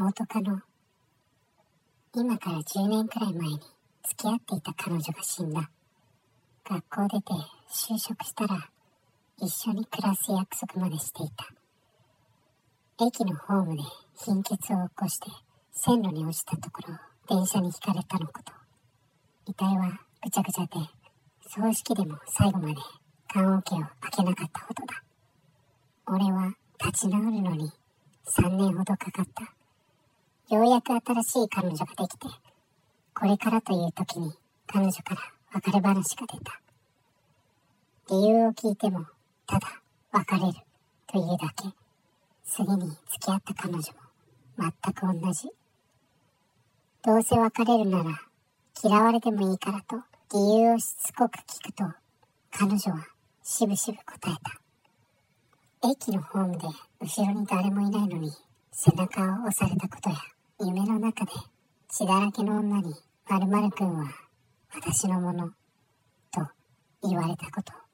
元カノ。今から10年くらい前に付き合っていた彼女が死んだ。学校出て就職したら一緒に暮らす約束までしていた。駅のホームで貧血を起こして線路に落ちたところ電車にひかれたのこと。遺体はぐちゃぐちゃで葬式でも最後まで棺桶を開けなかったほどだ。俺は立ち直るのに3年ほどかかった。ようやく新しい彼女ができて、これからという時に彼女から別れ話が出た。理由を聞いても、ただ別れるというだけ。次に付き合った彼女も全く同じ。どうせ別れるなら嫌われてもいいからと理由をしつこく聞くと彼女はしぶしぶ答えた。駅のホームで後ろに誰もいないのに背中を押されたことや夢の中で血だらけの女に〇〇くんは私のものと言われたこと。